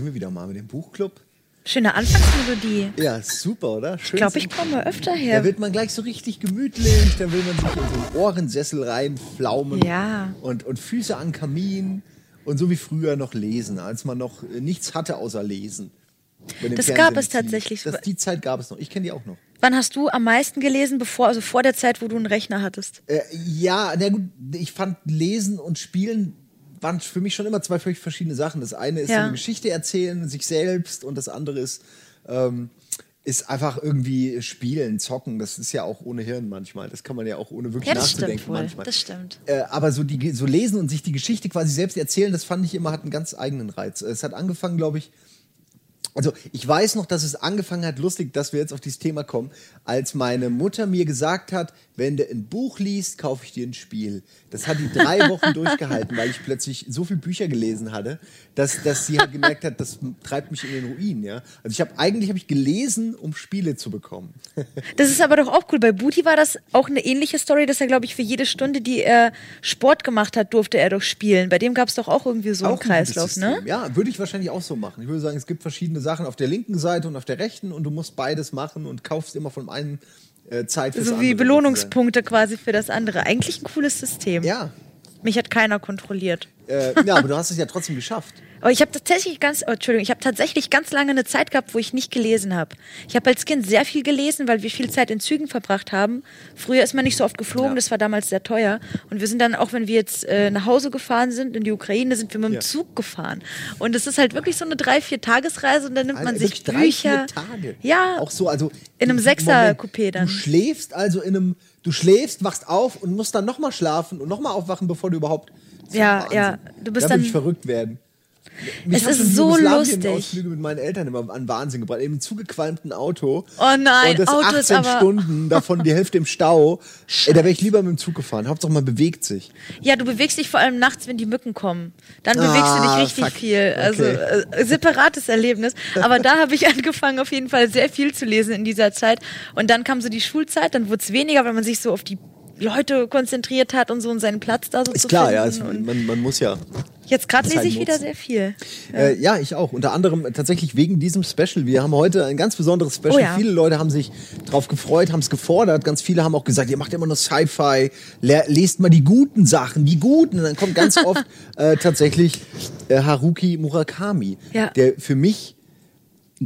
sind wir wieder mal mit dem Buchclub. Schöne Anfangsmelodie. Ja, super, oder? Schön Ich glaube, ich komme öfter Da her. wird man gleich so richtig gemütlich, da will man sich in so einen Ohrensessel reinflaumen Ja. und, und Füße an Kamin und so wie früher noch lesen, als man noch äh, nichts hatte außer lesen. Das Fernsehen gab es lief. tatsächlich. Das, die Zeit gab es noch. Ich kenne die auch noch. Wann hast du am meisten gelesen, bevor, also vor der Zeit, wo du einen Rechner hattest? Äh, ja, na gut, ich fand Lesen und Spielen waren für mich schon immer zwei völlig verschiedene Sachen. Das eine ist so Ja. eine Geschichte erzählen, sich selbst und das andere ist, ähm, ist einfach irgendwie spielen, zocken. Das ist ja auch ohne Hirn manchmal. Das kann man ja auch ohne wirklich Ja, das stimmt nachzudenken wohl. manchmal. Das stimmt. Äh, aber so, die, so lesen und sich die Geschichte quasi selbst erzählen, das fand ich immer, hat einen ganz eigenen Reiz. Es hat angefangen, glaube ich, also ich weiß noch, dass es angefangen hat, lustig, dass wir jetzt auf dieses Thema kommen, als meine Mutter mir gesagt hat, wenn du ein Buch liest, kaufe ich dir ein Spiel. Das hat die drei Wochen durchgehalten, weil ich plötzlich so viele Bücher gelesen hatte, dass, dass sie halt gemerkt hat, das treibt mich in den Ruin. Ja? Also ich habe eigentlich habe ich gelesen, um Spiele zu bekommen. Das ist aber doch auch cool. Bei Booty war das auch eine ähnliche Story, dass er, glaube ich, für jede Stunde, die er Sport gemacht hat, durfte er doch spielen. Bei dem gab es doch auch irgendwie so einen Auch ein gutes Kreislauf, ne? Ja, würde ich wahrscheinlich auch so machen. Ich würde sagen, es gibt verschiedene Sachen auf der linken Seite und auf der rechten und du musst beides machen und kaufst immer von einem äh, Zeit fürs So wie. Belohnungspunkte quasi für das andere. Eigentlich ein cooles System. Ja, Mich hat keiner kontrolliert. Äh, ja, aber du hast es ja trotzdem geschafft. Aber ich habe tatsächlich ganz, oh, Entschuldigung, ich habe tatsächlich ganz lange eine Zeit gehabt, wo ich nicht gelesen habe. Ich habe als Kind sehr viel gelesen, weil wir viel Zeit in Zügen verbracht haben. Früher ist man nicht so oft geflogen, Ja. das war damals sehr teuer. Und wir sind dann, auch wenn wir jetzt äh, nach Hause gefahren sind, in die Ukraine, sind wir mit dem Ja. Zug gefahren. Und es ist halt wirklich so eine drei, vier Tagesreise und dann nimmt man Alter, sich drei, Bücher. Vier Tage. Ja, Auch so, also. In einem Sechser-Coupé dann. Du schläfst also in einem, du schläfst, wachst auf und musst dann nochmal schlafen und nochmal aufwachen, bevor du überhaupt. Ja, Wahnsinn. ja, du bist da dann- ich verrückt werden. Mich Es ist so lustig. mit meinen Eltern immer an Wahnsinn gebracht. Eben zugequalmten Auto. Oh nein, und das Auto 18 ist aber- Stunden, davon die Hälfte im Stau. Ey, da wäre ich lieber mit dem Zug gefahren. Hauptsache man bewegt sich. Ja, du bewegst dich vor allem nachts, wenn die Mücken kommen. Dann bewegst du Ah, dich richtig fuck. viel. Also Okay. äh, separates Erlebnis. Aber da habe ich angefangen, auf jeden Fall sehr viel zu lesen in dieser Zeit. Und dann kam so die Schulzeit, dann wurde es weniger, weil man sich so auf die Leute konzentriert hat und so und seinen Platz da so Ist zu klar, ja. finden. Es, und man, man muss ja. jetzt gerade lese ich wieder nutzen. sehr viel. Äh, ja, ich auch. Unter anderem tatsächlich wegen diesem Special. Wir haben heute ein ganz besonderes Special. Oh ja. Viele Leute haben sich drauf gefreut, haben es gefordert. Ganz viele haben auch gesagt, ihr macht immer nur Sci-Fi. Le lest mal die guten Sachen, die guten. Und dann kommt ganz oft äh, tatsächlich äh, Haruki Murakami, Ja. der für mich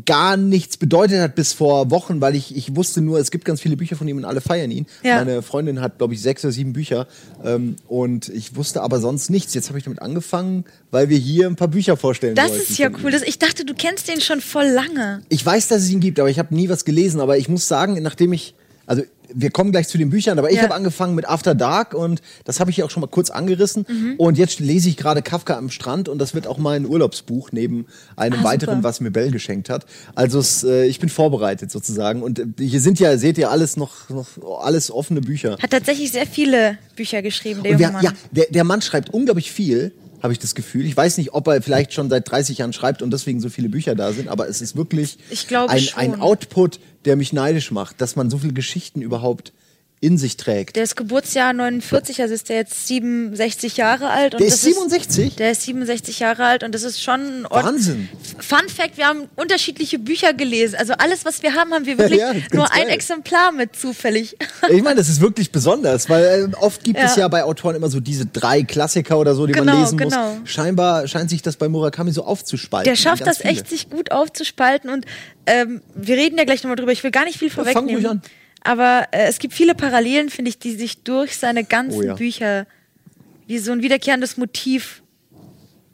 gar nichts bedeutet hat bis vor Wochen, weil ich, ich wusste nur, es gibt ganz viele Bücher von ihm und alle feiern ihn. Ja. Meine Freundin hat, glaube ich, sechs oder sieben Bücher ähm, und ich wusste aber sonst nichts. Jetzt habe ich damit angefangen, weil wir hier ein paar Bücher vorstellen Das ist ja cool. Das, ich dachte, du kennst den schon voll lange. Ich weiß, dass es ihn gibt, aber ich habe nie was gelesen. Aber ich muss sagen, nachdem ich, also wir kommen gleich zu den Büchern, aber ich Ja. habe angefangen mit After Dark und das habe ich ja auch schon mal kurz angerissen. Mhm. Und jetzt lese ich gerade Kafka am Strand und das wird auch mein Urlaubsbuch neben einem Ah, weiteren, super. was mir Bell geschenkt hat. Also äh, ich bin vorbereitet sozusagen und äh, hier sind ja, seht ihr alles noch, noch alles offene Bücher. Hat tatsächlich sehr viele Bücher geschrieben, der wer, Mann. ja, der, der Mann schreibt unglaublich viel, habe ich das Gefühl. Ich weiß nicht, ob er vielleicht schon seit 30 Jahren schreibt und deswegen so viele Bücher da sind, aber es ist wirklich ein, ein Output, der mich neidisch macht, dass man so viele Geschichten überhaupt in sich trägt. Der ist Geburtsjahr 49, also ist der jetzt 67 Jahre alt. Und Der ist 67? der ist 67 Jahre alt und das ist schon ein Ort- Wahnsinn. Fun Fact, wir haben unterschiedliche Bücher gelesen. Also alles, was wir haben, haben wir wirklich Ja, ist nur ein geil. Exemplar mit zufällig. Ich meine, das ist wirklich besonders, weil äh, oft gibt es Ja. ja bei Autoren immer so diese drei Klassiker oder so, die man Genau, lesen genau. muss. Scheinbar scheint sich das bei Murakami so aufzuspalten. Der schafft das echt, viele. sich gut aufzuspalten und ähm, wir reden ja gleich nochmal drüber. Ich will gar nicht viel fang vorwegnehmen. ruhig an. Aber äh, es gibt viele Parallelen, finde ich, die sich durch seine ganzen Oh ja. Bücher wie so ein wiederkehrendes Motiv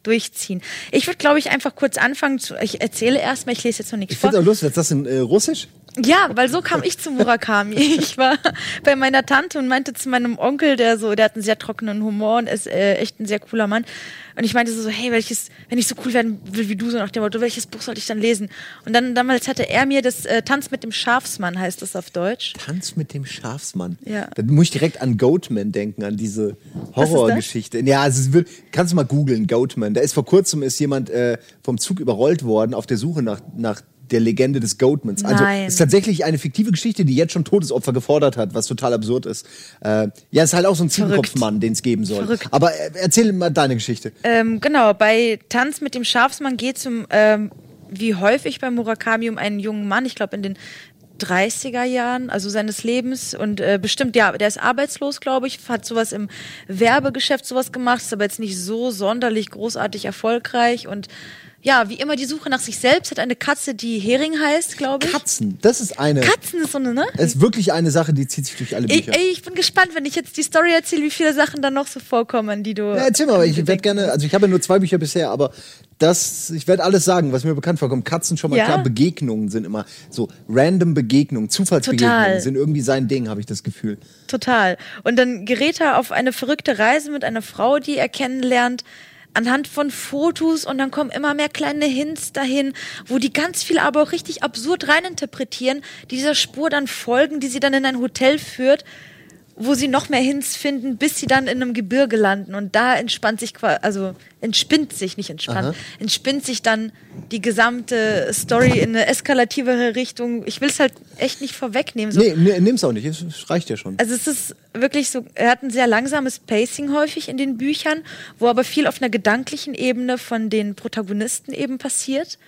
durchziehen. Ich würde, glaube ich, einfach kurz anfangen. Zu, ich erzähle erstmal, ich lese jetzt noch nichts Ich finde vor. es auch lustig, ist das in äh, Russisch? Ja, weil so kam ich zu Murakami. Ich war bei meiner Tante und meinte zu meinem Onkel, der so, der hat einen sehr trockenen Humor und ist äh, echt ein sehr cooler Mann. Und ich meinte so, hey, welches, wenn ich so cool werden will wie du, so nach dem Motto, welches Buch sollte ich dann lesen? Und dann damals hatte er mir das äh, Tanz mit dem Schafsmann, heißt das auf Deutsch. Tanz mit dem Schafsmann. Ja. Da muss ich direkt an Goatman denken, an diese Horrorgeschichte. Ja, also wird, kannst du mal googeln, Goatman. Da ist vor kurzem ist jemand äh, vom Zug überrollt worden auf der Suche nach, nach der Legende des Goatmans. Also Nein. ist tatsächlich eine fiktive Geschichte, die jetzt schon Todesopfer gefordert hat, was total absurd ist. Äh, ja, ist halt auch so ein Ziegenkopfmann, den es geben soll. Verrückt. Aber äh, erzähl mal deine Geschichte. Ähm, genau, bei Tanz mit dem Schafsmann geht es um, ähm, wie häufig bei Murakami, um einen jungen Mann, ich glaube in den 30er Jahren, also seines Lebens und äh, bestimmt, ja, der ist arbeitslos, glaube ich, hat sowas im Werbegeschäft sowas gemacht, ist aber jetzt nicht so sonderlich großartig erfolgreich und ja, wie immer die Suche nach sich selbst, hat eine Katze, die Hering heißt, glaube ich. Katzen, das ist eine. Katzen ist so eine, ne? Das ist wirklich eine Sache, die zieht sich durch alle Ich, Bücher. ey, ich bin gespannt, wenn ich jetzt die Story erzähle, wie viele Sachen dann noch so vorkommen, die du. Ja, erzähl mal, aber ich werde gerne, also ich habe ja nur zwei Bücher bisher, aber das, ich werde alles sagen, was mir bekannt vorkommt. Katzen schon mal Ja. klar, Begegnungen sind immer so random Begegnungen, Zufallsbegegnungen Total. sind irgendwie sein Ding, habe ich das Gefühl. Total. Und dann gerät er auf eine verrückte Reise mit einer Frau, die er kennenlernt, anhand von Fotos und dann kommen immer mehr kleine Hints dahin, wo die ganz viel aber auch richtig absurd reininterpretieren, die dieser Spur dann folgen, die sie dann in ein Hotel führt, wo sie noch mehr Hints finden, bis sie dann in einem Gebirge landen und da entspannt sich quasi, also entspinnt sich, nicht entspannt, Aha. entspinnt sich dann die gesamte Story in eine eskalativere Richtung. Ich will es halt echt nicht vorwegnehmen. So, Nee, nee, nimm's auch nicht, es reicht ja schon. also es ist wirklich so, er hat ein sehr langsames Pacing häufig in den Büchern, wo aber viel auf einer gedanklichen Ebene von den Protagonisten eben passiert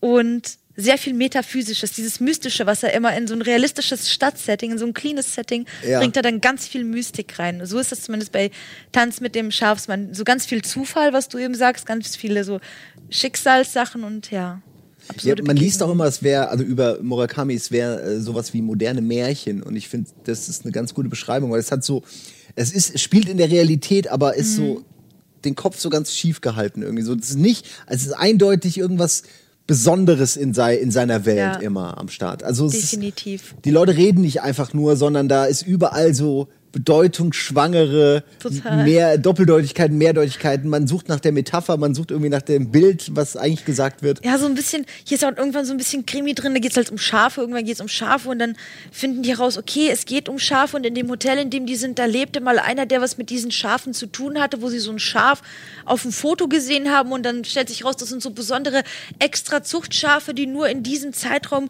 und sehr viel Metaphysisches, dieses Mystische, was er immer in so ein realistisches Stadtsetting, in so ein cleanes Setting, Ja. bringt er dann ganz viel Mystik rein. So ist das zumindest bei Tanz mit dem Schafsmann. So ganz viel Zufall, was du eben sagst, ganz viele so Schicksalssachen und ja. Ja, man liest auch immer, es wäre, also über Murakami, es wäre äh, sowas wie moderne Märchen. Und ich finde, das ist eine ganz gute Beschreibung, weil es hat so, es ist, es spielt in der Realität, aber ist Mhm. so den Kopf so ganz schief gehalten irgendwie. So, es ist nicht, es ist eindeutig irgendwas Besonderes in, sei, in seiner Welt Ja. immer am Start. Also es ist, Definitiv. die Leute reden nicht einfach nur, sondern da ist überall so bedeutungsschwangere, Total. mehr Doppeldeutigkeiten, Mehrdeutigkeiten. Man sucht nach der Metapher, man sucht irgendwie nach dem Bild, was eigentlich gesagt wird. Ja, so ein bisschen, hier ist auch irgendwann so ein bisschen Krimi drin, da geht es halt um Schafe, irgendwann geht es um Schafe und dann finden die heraus, okay, es geht um Schafe und in dem Hotel, in dem die sind, da lebte mal einer, der was mit diesen Schafen zu tun hatte, wo sie so ein Schaf auf dem Foto gesehen haben und dann stellt sich raus, das sind so besondere extra Zuchtschafe, die nur in diesem Zeitraum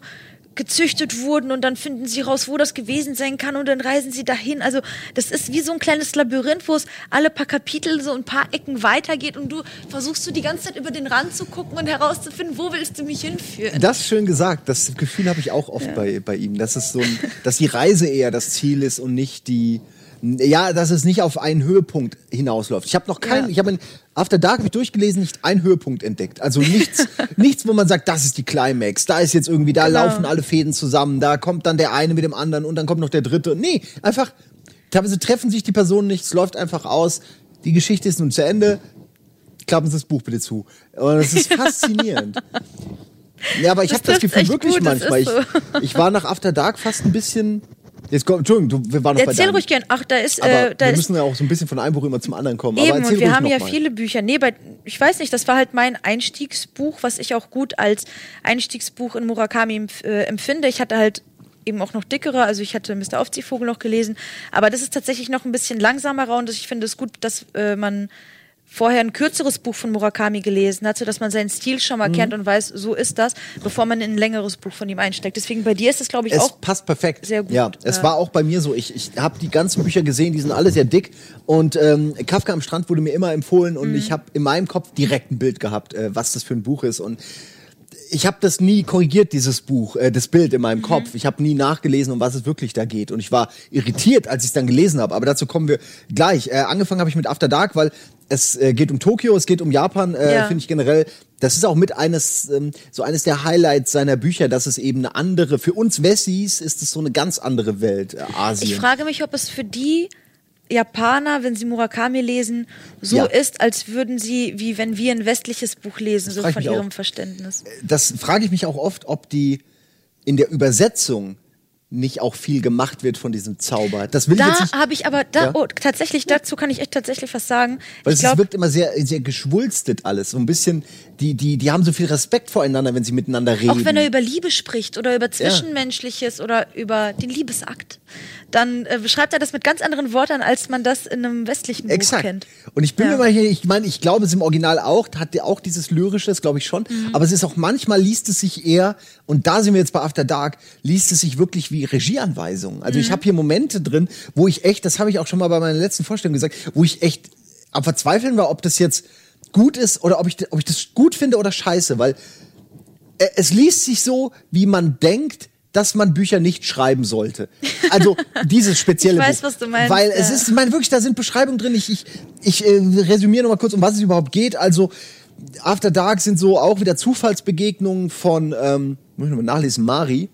gezüchtet wurden und dann finden sie raus, wo das gewesen sein kann und dann reisen sie dahin. Also das ist wie so ein kleines Labyrinth, wo es alle paar Kapitel so ein paar Ecken weitergeht und du versuchst du die ganze Zeit über den Rand zu gucken und herauszufinden, wo willst du mich hinführen. Das ist schön gesagt. Das Gefühl habe ich auch oft bei, bei ihm, dass es so ein, dass die Reise eher das Ziel ist und nicht die, ja, dass es nicht auf einen Höhepunkt hinausläuft. Ich habe noch keinen, Ja. ich habe in After Dark habe ich durchgelesen, nicht einen Höhepunkt entdeckt. Also nichts, nichts, wo man sagt, das ist die Climax. Da ist jetzt irgendwie, da Genau. laufen alle Fäden zusammen, da kommt dann der eine mit dem anderen und dann kommt noch der dritte. Nee, einfach, teilweise treffen sich die Personen nicht, es läuft einfach aus. Die Geschichte ist nun zu Ende. Klappen Sie das Buch bitte zu. Und es ist faszinierend. Ja, aber ich Das habe das trifft's Gefühl wirklich gut, das manchmal. ist Ich, ich war nach After Dark fast ein bisschen. Jetzt komm, Entschuldigung, du, wir waren noch bei Erzähl deinem. ruhig gern. Ach, da ist, äh, da wir ist müssen ja auch so ein bisschen von einem Buch immer zum anderen kommen. Eben, aber und wir haben ja mal. viele Bücher. Nee, bei, ich weiß nicht, das war halt mein Einstiegsbuch, was ich auch gut als Einstiegsbuch in Murakami äh, empfinde. Ich hatte halt eben auch noch dickere, also ich hatte Mr. Aufziehvogel noch gelesen, aber das ist tatsächlich noch ein bisschen langsamer und ich finde es gut, dass äh, man vorher ein kürzeres Buch von Murakami gelesen hat, sodass man seinen Stil schon Mhm. mal kennt und weiß, so ist das, bevor man in ein längeres Buch von ihm einsteigt. Deswegen bei dir ist es, glaube ich, Es auch passt perfekt. sehr gut, Ja, es ja. war auch bei mir so. Ich, ich habe die ganzen Bücher gesehen, die sind alle sehr dick. Und ähm, Kafka am Strand wurde mir immer empfohlen und Mhm. ich habe in meinem Kopf direkt ein Bild gehabt, äh, was das für ein Buch ist. Und ich habe das nie korrigiert, dieses Buch, äh, das Bild in meinem Mhm. Kopf. Ich habe nie nachgelesen, um was es wirklich da geht. Und ich war irritiert, als ich es dann gelesen habe. Aber dazu kommen wir gleich. Äh, angefangen habe ich mit After Dark, weil es äh, geht um Tokio, es geht um Japan, äh, Ja. finde ich generell. Das ist auch mit eines, ähm, so eines der Highlights seiner Bücher, dass es eben eine andere, für uns Wessis ist es so eine ganz andere Welt, äh, Asien. Ich frage mich, ob es für die Japaner, wenn sie Murakami lesen, so Ja. ist, als würden sie, wie wenn wir ein westliches Buch lesen, so von mich auch. ihrem Verständnis. das frage ich mich auch oft, ob die in der Übersetzung nicht auch viel gemacht wird von diesem Zauber. Das will ich jetzt Da habe ich aber, da, Ja? oh, tatsächlich, dazu kann ich echt tatsächlich was sagen. Weil es glaube, wirkt immer sehr, sehr geschwulstet alles. So ein bisschen, die, die, die haben so viel Respekt voreinander, wenn sie miteinander reden. auch wenn er über Liebe spricht oder über Zwischenmenschliches oder über den Liebesakt, dann äh, beschreibt er das mit ganz anderen Worten, als man das in einem westlichen Buch Exakt. kennt. Und ich bin Ja. mir mal hier, ich meine, ich glaube, es im Original auch, hat auch dieses Lyrische, das glaube ich schon. Mhm. Aber es ist auch manchmal liest es sich eher, und da sind wir jetzt bei After Dark, liest es sich wirklich wie Regieanweisungen. Also Mhm. ich habe hier Momente drin, wo ich echt, das habe ich auch schon mal bei meiner letzten Vorstellung gesagt, wo ich echt am Verzweifeln war, ob das jetzt gut ist oder ob ich, ob ich das gut finde oder scheiße, weil äh, es liest sich so, wie man denkt, dass man Bücher nicht schreiben sollte. Also dieses spezielle Ich weiß, Buch. was du meinst, Weil es ist, ich meine wirklich, da sind Beschreibungen drin. Ich, ich, ich äh, resümiere noch mal kurz, um was es überhaupt geht. Also After Dark sind so auch wieder Zufallsbegegnungen von, ähm, muss ich noch mal nachlesen, Mari.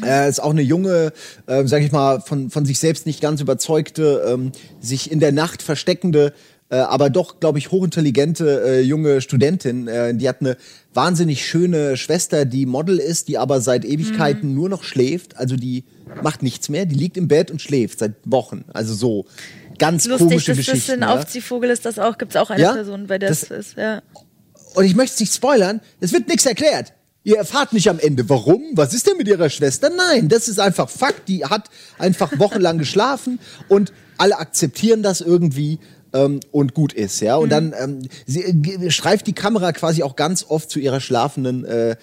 Mhm. Äh, ist auch eine junge, äh, sag ich mal, von, von sich selbst nicht ganz überzeugte, ähm, sich in der Nacht versteckende, äh, aber doch, glaube ich, hochintelligente äh, junge Studentin. Äh, die hat eine wahnsinnig schöne Schwester, die Model ist, die aber seit Ewigkeiten Mhm. nur noch schläft. Also die macht nichts mehr, die liegt im Bett und schläft seit Wochen. Also so ganz Lustig, komische dass das Geschichten. in ja. Aufziehvogel ist das auch, gibt es auch eine Ja? Person, bei der Das- ist, ja. Und ich möchte es nicht spoilern, es wird nichts erklärt. Ihr erfahrt nicht am Ende, warum, was ist denn mit ihrer Schwester? Nein, das ist einfach Fakt. Die hat einfach wochenlang geschlafen und alle akzeptieren das irgendwie ähm, und gut ist, ja. Und dann ähm, sie, äh, streift die Kamera quasi auch ganz oft zu ihrer schlafenden äh, äh,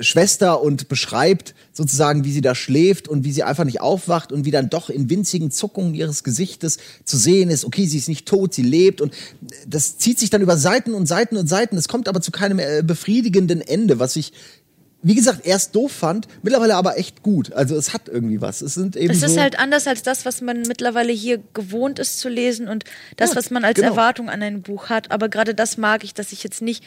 Schwester und beschreibt sozusagen, wie sie da schläft und wie sie einfach nicht aufwacht und wie dann doch in winzigen Zuckungen ihres Gesichtes zu sehen ist, okay, sie ist nicht tot, sie lebt und das zieht sich dann über Seiten und Seiten und Seiten. Es kommt aber zu keinem äh, befriedigenden Ende, was ich wie gesagt, erst doof fand, mittlerweile aber echt gut. Also es hat irgendwie was. Es sind eben Es so ist halt anders als das, was man mittlerweile hier gewohnt ist zu lesen und das, Ja, was man als genau. Erwartung an ein Buch hat. Aber gerade das mag ich, dass ich jetzt nicht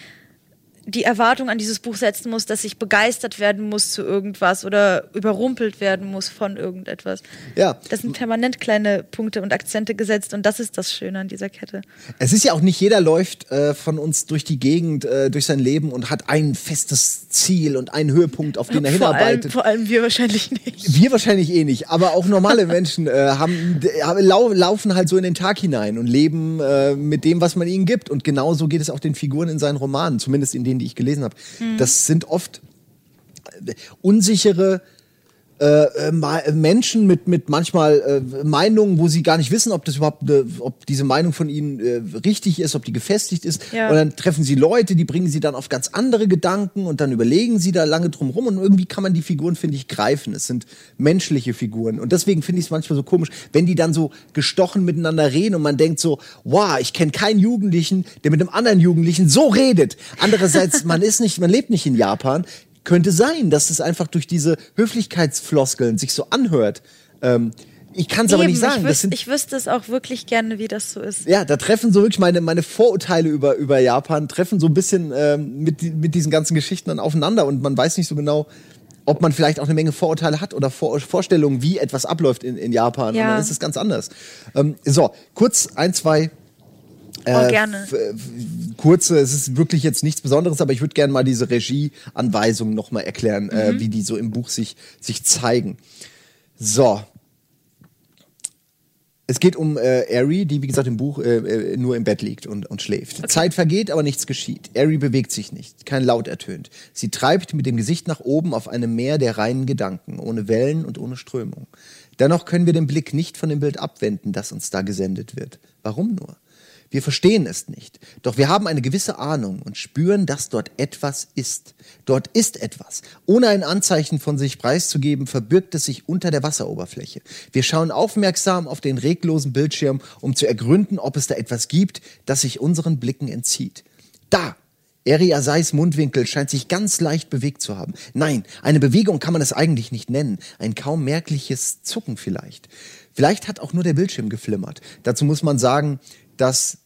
die Erwartung an dieses Buch setzen muss, dass ich begeistert werden muss zu irgendwas oder überrumpelt werden muss von irgendetwas. Ja. Das sind permanent kleine Punkte und Akzente gesetzt und das ist das Schöne an dieser Kette. Es ist ja auch nicht jeder läuft äh, von uns durch die Gegend, äh, durch sein Leben und hat ein festes Ziel und einen Höhepunkt, auf den er Vor allem, hinarbeitet. vor allem wir wahrscheinlich nicht. Wir wahrscheinlich eh nicht, aber auch normale Menschen äh, haben, haben- lau laufen halt so in den Tag hinein und leben äh, mit dem, was man ihnen gibt. Und genauso geht es auch den Figuren in seinen Romanen, zumindest in denen, die ich gelesen habe. Das sind oft äh, unsichere äh, äh, äh, Menschen mit, mit manchmal äh, Meinungen, wo sie gar nicht wissen, ob das überhaupt, äh, ob diese Meinung von ihnen äh, richtig ist, ob die gefestigt ist. Ja. Und dann treffen sie Leute, die bringen sie dann auf ganz andere Gedanken und dann überlegen sie da lange drum rum und irgendwie kann man die Figuren, finde ich, greifen. Es sind menschliche Figuren. Und deswegen finde ich es manchmal so komisch, wenn die dann so gestochen miteinander reden und man denkt so, wow, ich kenne keinen Jugendlichen, der mit einem anderen Jugendlichen so redet. Andererseits, man ist nicht, man lebt nicht in Japan. Könnte sein, dass es einfach durch diese Höflichkeitsfloskeln sich so anhört. Ähm, ich kann es aber nicht sagen. Ich, wüs sind, ich wüsste es auch wirklich gerne, wie das so ist. ja, da treffen so wirklich meine, meine Vorurteile über, über Japan, treffen so ein bisschen ähm, mit, mit diesen ganzen Geschichten dann aufeinander und man weiß nicht so genau, ob man vielleicht auch eine Menge Vorurteile hat oder Vor Vorstellungen, wie etwas abläuft in, in Japan. Ja. Und dann ist es ganz anders. Ähm, so, kurz ein, zwei oh, gerne. kurze, es ist wirklich jetzt nichts Besonderes, aber ich würde gerne mal diese Regieanweisungen noch mal erklären, Mhm. äh, wie die so im Buch sich, sich zeigen. So. Es geht um äh, Ari, die wie gesagt im Buch äh, äh, nur im Bett liegt und, und schläft. Zeit vergeht, aber nichts geschieht. Ari bewegt sich nicht, kein Laut ertönt. Sie treibt mit dem Gesicht nach oben auf einem Meer der reinen Gedanken, ohne Wellen und ohne Strömung. Dennoch können wir den Blick nicht von dem Bild abwenden, das uns da gesendet wird. Warum nur? Wir verstehen es nicht, doch wir haben eine gewisse Ahnung und spüren, dass dort etwas ist. Dort ist etwas. Ohne ein Anzeichen von sich preiszugeben, verbirgt es sich unter der Wasseroberfläche. Wir schauen aufmerksam auf den reglosen Bildschirm, um zu ergründen, ob es da etwas gibt, das sich unseren Blicken entzieht. Da! Eri Asais Mundwinkel scheint sich ganz leicht bewegt zu haben. Nein, eine Bewegung kann man es eigentlich nicht nennen. Ein kaum merkliches Zucken vielleicht. Vielleicht hat auch nur der Bildschirm geflimmert. Dazu muss man sagen, dass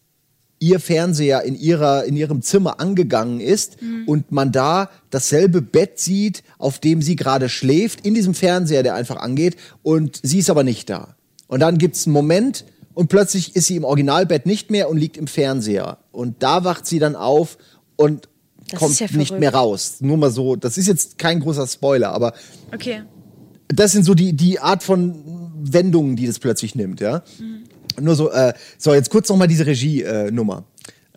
ihr Fernseher in ihrer in ihrem Zimmer angegangen ist und man da dasselbe Bett sieht, auf dem sie gerade schläft, in diesem Fernseher, der einfach angeht und sie ist aber nicht da. Und dann gibt's einen Moment und plötzlich ist sie im Originalbett nicht mehr und liegt im Fernseher und da wacht sie dann auf und Das kommt ja nicht mehr raus. Nur mal so, das ist jetzt kein großer Spoiler, aber Okay. das sind so die, die Art von Wendungen, die das plötzlich nimmt, ja. Nur so, äh, so, jetzt kurz nochmal diese Regie-Nummer.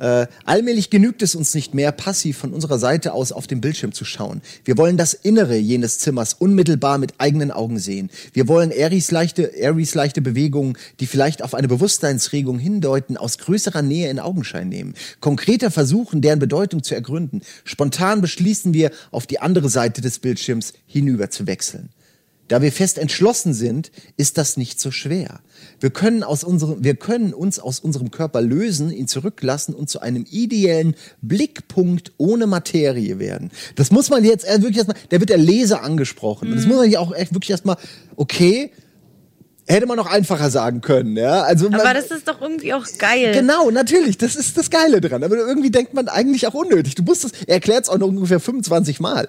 Äh, allmählich genügt es uns nicht mehr, passiv von unserer Seite aus auf den Bildschirm zu schauen. Wir wollen das Innere jenes Zimmers unmittelbar mit eigenen Augen sehen. Wir wollen Aries leichte, Aries leichte Bewegungen, die vielleicht auf eine Bewusstseinsregung hindeuten, aus größerer Nähe in Augenschein nehmen. Konkreter versuchen, deren Bedeutung zu ergründen. Spontan beschließen wir, auf die andere Seite des Bildschirms hinüber zu wechseln. Da wir fest entschlossen sind, ist das nicht so schwer. Wir können, aus unserem, wir können uns aus unserem Körper lösen, ihn zurücklassen und zu einem ideellen Blickpunkt ohne Materie werden. Das muss man jetzt wirklich erstmal, da wird der Leser angesprochen. Und das muss man ja auch echt wirklich erstmal, okay, hätte man noch einfacher sagen können, ja. Also man, Aber das ist doch irgendwie auch geil. Genau, natürlich, das ist das Geile dran. Aber irgendwie denkt man eigentlich auch unnötig. Du musst es, er erklärt es auch noch ungefähr 25 Mal.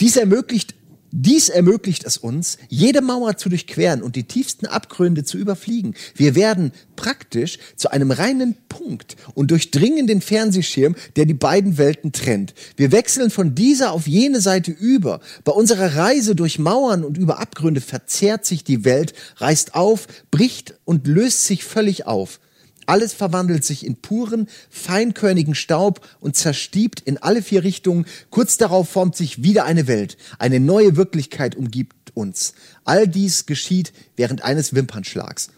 Dies ermöglicht dies ermöglicht es uns, jede Mauer zu durchqueren und die tiefsten Abgründe zu überfliegen. Wir werden praktisch zu einem reinen Punkt und durchdringen den Fernsehschirm, der die beiden Welten trennt. Wir wechseln von dieser auf jene Seite über. Bei unserer Reise durch Mauern und über Abgründe verzerrt sich die Welt, reißt auf, bricht und löst sich völlig auf. Alles verwandelt sich in puren, feinkörnigen Staub und zerstiebt in alle vier Richtungen. Kurz darauf formt sich wieder eine Welt. Eine neue Wirklichkeit umgibt uns. All dies geschieht während eines Wimpernschlags.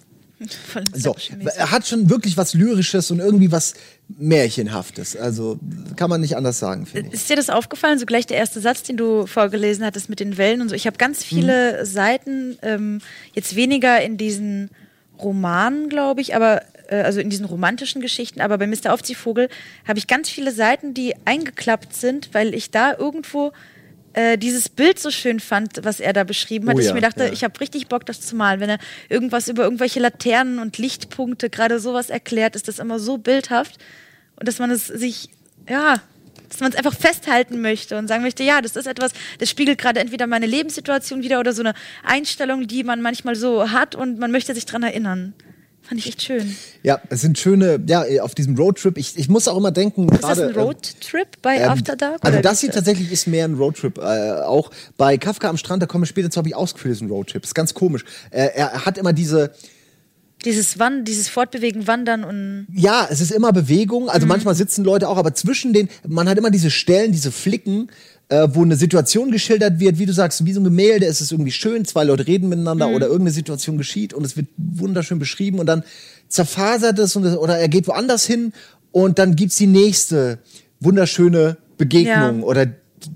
So, er hat schon wirklich was Lyrisches und irgendwie was Märchenhaftes. Also kann man nicht anders sagen, finde ich. Ist dir das aufgefallen? So gleich der erste Satz, den du vorgelesen hattest mit den Wellen und so. Ich habe ganz viele mhm. Seiten, ähm, jetzt weniger in diesen Romanen, glaube ich, aber also in diesen romantischen Geschichten, aber bei Mr. Aufziehvogel habe ich ganz viele Seiten, die eingeklappt sind, weil ich da irgendwo äh, dieses Bild so schön fand, was er da beschrieben hat, oh, dass ja, ich mir dachte, ja. ich habe richtig Bock, das zu malen. Wenn er irgendwas über irgendwelche Laternen und Lichtpunkte, gerade sowas erklärt, ist das immer so bildhaft und dass man es sich, ja, dass man es einfach festhalten möchte und sagen möchte, ja, das ist etwas, das spiegelt gerade entweder meine Lebenssituation wieder oder so eine Einstellung, die man manchmal so hat und man möchte sich daran erinnern. Fand ich echt schön. Ja, es sind schöne, ja, auf diesem Roadtrip. Ich, ich muss auch immer denken. Ist grade, das ein Roadtrip bei ähm, After Dark? Also das hier tatsächlich ist mehr ein Roadtrip. Äh, auch bei Kafka am Strand, da komme ich später zu, habe ich ausgeführt, ist ein Roadtrip. Ist ganz komisch. Äh, er hat immer diese. Dieses Wand, dieses Fortbewegen, Wandern und. Ja, es ist immer Bewegung. Also mhm. manchmal sitzen Leute auch, aber zwischen den, man hat immer diese Stellen, diese Flicken, äh, wo eine Situation geschildert wird, wie du sagst, wie so ein Gemälde, es ist irgendwie schön, zwei Leute reden miteinander mhm. oder irgendeine Situation geschieht und es wird wunderschön beschrieben und dann zerfasert es und, oder er geht woanders hin und dann gibt's die nächste wunderschöne Begegnung ja. oder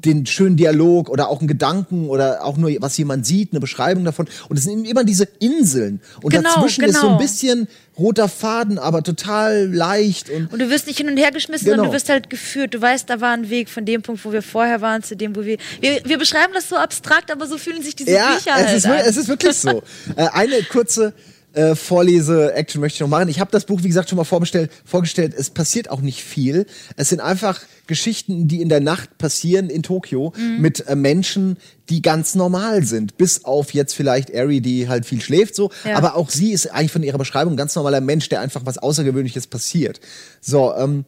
den schönen Dialog oder auch einen Gedanken oder auch nur was jemand sieht, eine Beschreibung davon. Und es sind immer diese Inseln. Und genau, dazwischen genau. ist so ein genau. bisschen roter Faden, aber total leicht. Und, und du wirst nicht hin und her geschmissen, genau. sondern du wirst halt geführt. Du weißt, da war ein Weg von dem Punkt, wo wir vorher waren, zu dem, wo wir. Wir, wir beschreiben das so abstrakt, aber so fühlen sich diese ja, Bücher es halt ist, an. Es ist wirklich so. äh, eine kurze äh, Vorlese-Action möchte ich noch machen. Ich habe das Buch, wie gesagt, schon mal vorgestellt, vorgestellt. Es passiert auch nicht viel. Es sind einfach Geschichten, die in der Nacht passieren in Tokio mhm. mit äh, Menschen, die ganz normal sind. Bis auf jetzt vielleicht Ari, die halt viel schläft so. Ja. Aber auch sie ist eigentlich von ihrer Beschreibung ein ganz normaler Mensch, der einfach was Außergewöhnliches passiert. So, ähm,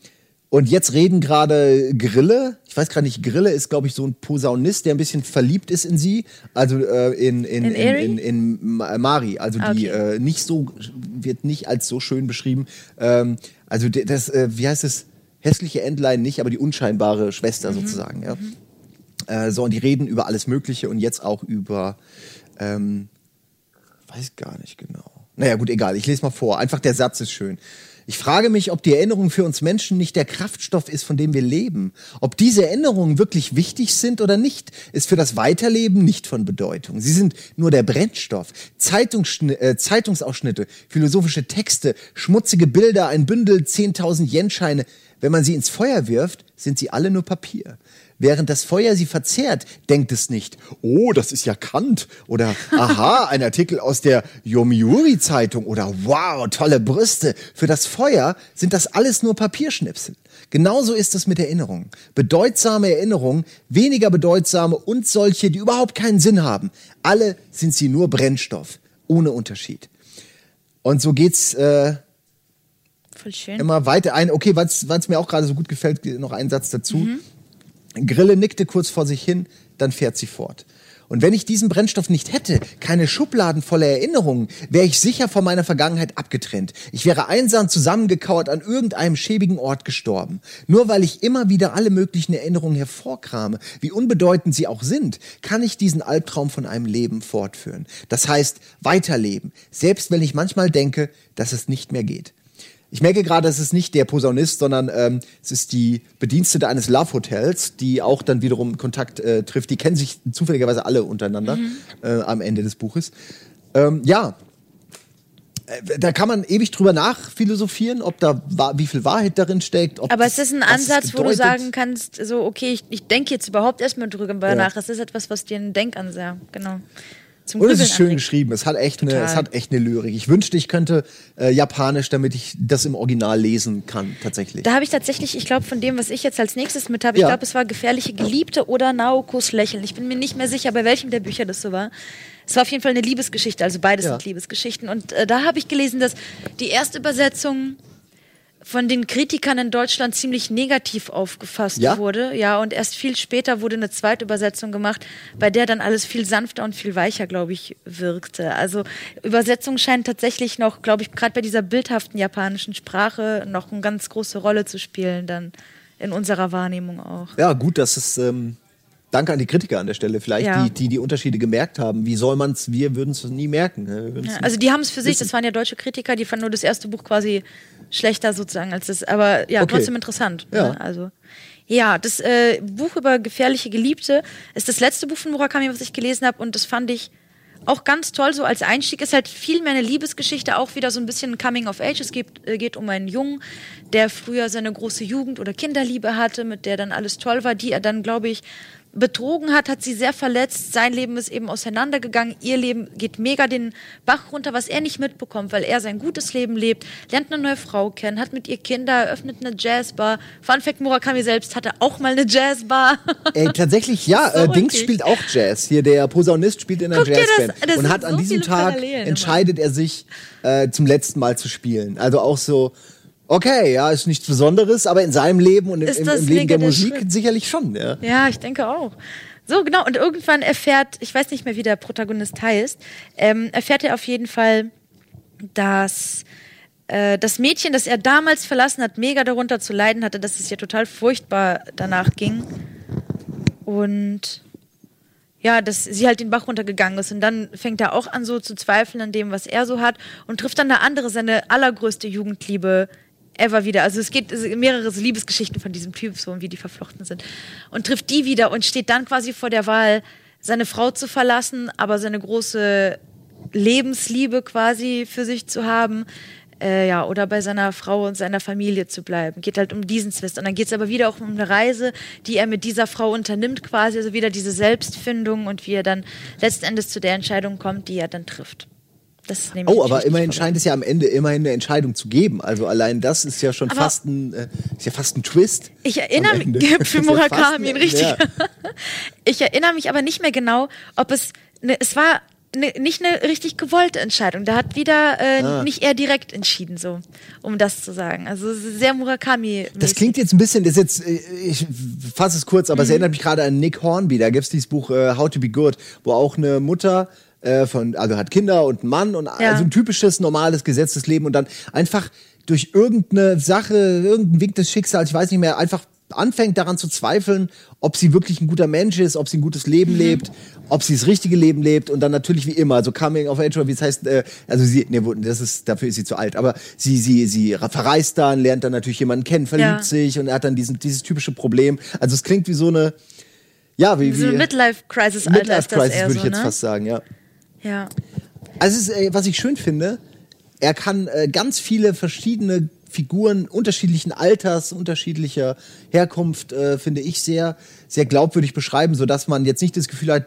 und jetzt reden gerade Grille, ich weiß gerade nicht, Grille ist, glaube ich, so ein Posaunist, der ein bisschen verliebt ist in sie, also äh, in, in, in, in, in, in Mari, also okay. die äh, nicht so, wird nicht als so schön beschrieben. Ähm, also das, äh, wie heißt es, hässliche Entlein nicht, aber die unscheinbare Schwester mhm. sozusagen. Ja? Mhm. Äh, so, und die reden über alles Mögliche und jetzt auch über, ähm, weiß gar nicht genau. Naja, gut, egal, ich lese mal vor. Einfach der Satz ist schön. Ich frage mich, ob die Erinnerung für uns Menschen nicht der Kraftstoff ist, von dem wir leben. Ob diese Erinnerungen wirklich wichtig sind oder nicht, ist für das Weiterleben nicht von Bedeutung. Sie sind nur der Brennstoff. äh, Zeitungsausschnitte, philosophische Texte, schmutzige Bilder, ein Bündel 10.000 Yen-Scheine. Wenn man sie ins Feuer wirft, sind sie alle nur Papier. Während das Feuer sie verzehrt, denkt es nicht, oh, das ist ja Kant oder aha, ein Artikel aus der Yomiuri Zeitung oder wow, tolle Brüste. Für das Feuer sind das alles nur Papierschnipsel. Genauso ist es mit Erinnerungen. Bedeutsame Erinnerungen, weniger bedeutsame und solche, die überhaupt keinen Sinn haben. Alle sind sie nur Brennstoff, ohne Unterschied. Und so geht's äh, immer weiter ein. Okay, weil es mir auch gerade so gut gefällt, noch ein Satz dazu. Mhm. Grille nickte kurz vor sich hin, dann fährt sie fort. Und wenn ich diesen Brennstoff nicht hätte, keine Schubladen voller Erinnerungen, wäre ich sicher von meiner Vergangenheit abgetrennt. Ich wäre einsam zusammengekauert an irgendeinem schäbigen Ort gestorben. Nur weil ich immer wieder alle möglichen Erinnerungen hervorkrame, wie unbedeutend sie auch sind, kann ich diesen Albtraum von einem Leben fortführen. Das heißt, weiterleben, selbst wenn ich manchmal denke, dass es nicht mehr geht. Ich merke gerade, es ist nicht der Posaunist, sondern ähm, es ist die Bedienstete eines Love Hotels, die auch dann wiederum Kontakt äh, trifft. Die kennen sich zufälligerweise alle untereinander Mhm. äh, am Ende des Buches. Ähm, ja, Äh, da kann man ewig drüber nachphilosophieren, ob da wie viel Wahrheit darin steckt. Aber es ist ein Ansatz, wo du sagen kannst, so, okay, ich, ich denke jetzt überhaupt erstmal drüber Ja. nach. Es ist etwas, was dir einen Denkansatz, genau. Zum Und es ist schön anregt. geschrieben. Es hat echt eine, es hat echt eine Lyrik. Ich wünschte, ich könnte äh, Japanisch, damit ich das im Original lesen kann, tatsächlich. Da habe ich tatsächlich, ich glaube, von dem, was ich jetzt als nächstes mit habe, ich Ja. glaube, es war Gefährliche Geliebte oder Naokos Lächeln. Ich bin mir nicht mehr sicher, bei welchem der Bücher das so war. Es war auf jeden Fall eine Liebesgeschichte, also beides Ja. sind Liebesgeschichten. Und äh, da habe ich gelesen, dass die erste Übersetzung von den Kritikern in Deutschland ziemlich negativ aufgefasst Ja? wurde. Ja, und erst viel später wurde eine zweite Übersetzung gemacht, bei der dann alles viel sanfter und viel weicher, glaube ich, wirkte. Also Übersetzung scheint tatsächlich noch, glaube ich, gerade bei dieser bildhaften japanischen Sprache noch eine ganz große Rolle zu spielen, dann in unserer Wahrnehmung auch. Ja, gut, dass es. Ähm, danke an die Kritiker an der Stelle, vielleicht Ja. die, die die Unterschiede gemerkt haben. Wie soll man es? Wir würden es nie merken. ne? Ja, also die haben es für sich, wissen. das waren ja deutsche Kritiker, die fanden nur das erste Buch quasi schlechter sozusagen als das, aber ja, Okay. trotzdem interessant. Ja. Ne? Also ja, das äh, Buch über gefährliche Geliebte ist das letzte Buch von Murakami, was ich gelesen habe und das fand ich auch ganz toll, so als Einstieg ist halt viel mehr eine Liebesgeschichte, auch wieder so ein bisschen Coming of Age. Es geht, äh, geht um einen Jungen, der früher seine große Jugend- oder Kinderliebe hatte, mit der dann alles toll war, die er dann, glaube ich, betrogen hat, hat sie sehr verletzt. Sein Leben ist eben auseinandergegangen. Ihr Leben geht mega den Bach runter, was er nicht mitbekommt, weil er sein gutes Leben lebt, lernt eine neue Frau kennen, hat mit ihr Kinder, eröffnet eine Jazzbar. Fun Fact, Murakami selbst hatte auch mal eine Jazzbar. Ey, tatsächlich, ja, So äh, Dings spielt auch Jazz. Hier der Posaunist spielt in einer Guck dir das- Jazzband. das und hat an so diesem viele Tag Parallelen immer. entscheidet er sich, äh, zum letzten Mal zu spielen. Also auch so, okay, ja, ist nichts Besonderes, aber in seinem Leben und im, im, im Leben der Musik Schritt. sicherlich schon, ja. Ja, ich denke auch. So, genau. Und irgendwann erfährt, ich weiß nicht mehr, wie der Protagonist heißt, ähm, erfährt er auf jeden Fall, dass äh, das Mädchen, das er damals verlassen hat, mega darunter zu leiden hatte, dass es ihr total furchtbar danach ging. Und ja, dass sie halt den Bach runtergegangen ist. Und dann fängt er auch an, so zu zweifeln an dem, was er so hat. Und trifft dann eine andere, seine allergrößte Jugendliebe ever wieder. Also es geht mehrere Liebesgeschichten von diesem Typ, so wie die verflochten sind. Und trifft die wieder und steht dann quasi vor der Wahl, seine Frau zu verlassen, aber seine große Lebensliebe quasi für sich zu haben. Äh, ja, oder bei seiner Frau und seiner Familie zu bleiben. Geht halt um diesen Zwist. Und dann geht es aber wieder auch um eine Reise, die er mit dieser Frau unternimmt, quasi. Also wieder diese Selbstfindung und wie er dann letzten Endes zu der Entscheidung kommt, die er dann trifft. Oh, aber immerhin scheint es ja am Ende immerhin eine Entscheidung zu geben. Also allein das ist ja schon Aber- fast ein, äh, ist ja fast ein Twist. Ich erinnere mich, für ja Murakami, ein- richtig. ja. Ich erinnere mich aber nicht mehr genau, ob es, ne, es war ne, nicht eine richtig gewollte Entscheidung. Da hat wieder äh, Ah. nicht er direkt entschieden, so, um das zu sagen. Also sehr Murakami. Das klingt jetzt ein bisschen, das ist jetzt, äh, ich fasse es kurz, aber Mhm. es erinnert mich gerade an Nick Hornby. Da gibt es dieses Buch äh, How to Be Good, wo auch eine Mutter äh, von, also hat Kinder und einen Mann und also ein typisches, normales, gesetztes Leben und dann einfach durch irgendeine Sache, irgendein Wink des Schicksals, ich weiß nicht mehr, einfach anfängt daran zu zweifeln, ob sie wirklich ein guter Mensch ist, ob sie ein gutes Leben Mhm. lebt, ob sie das richtige Leben lebt und dann natürlich wie immer, so Coming of Age, wie es heißt, äh, also sie, ne, wo- das ist, dafür ist sie zu alt, aber sie, sie, sie verreist dann, lernt dann natürlich jemanden kennen, verliebt Ja. sich und er hat dann diesen, dieses typische Problem. Also es klingt wie so eine, ja, wie, So wie eine Midlife-Crisis-Alter Midlife ist das Crisis, eher würde so, ich jetzt ne? fast sagen, ja. Ja. Also ist, äh, was ich schön finde, er kann äh, ganz viele verschiedene Figuren unterschiedlichen Alters, unterschiedlicher Herkunft, äh, finde ich sehr, sehr glaubwürdig beschreiben, sodass man jetzt nicht das Gefühl hat,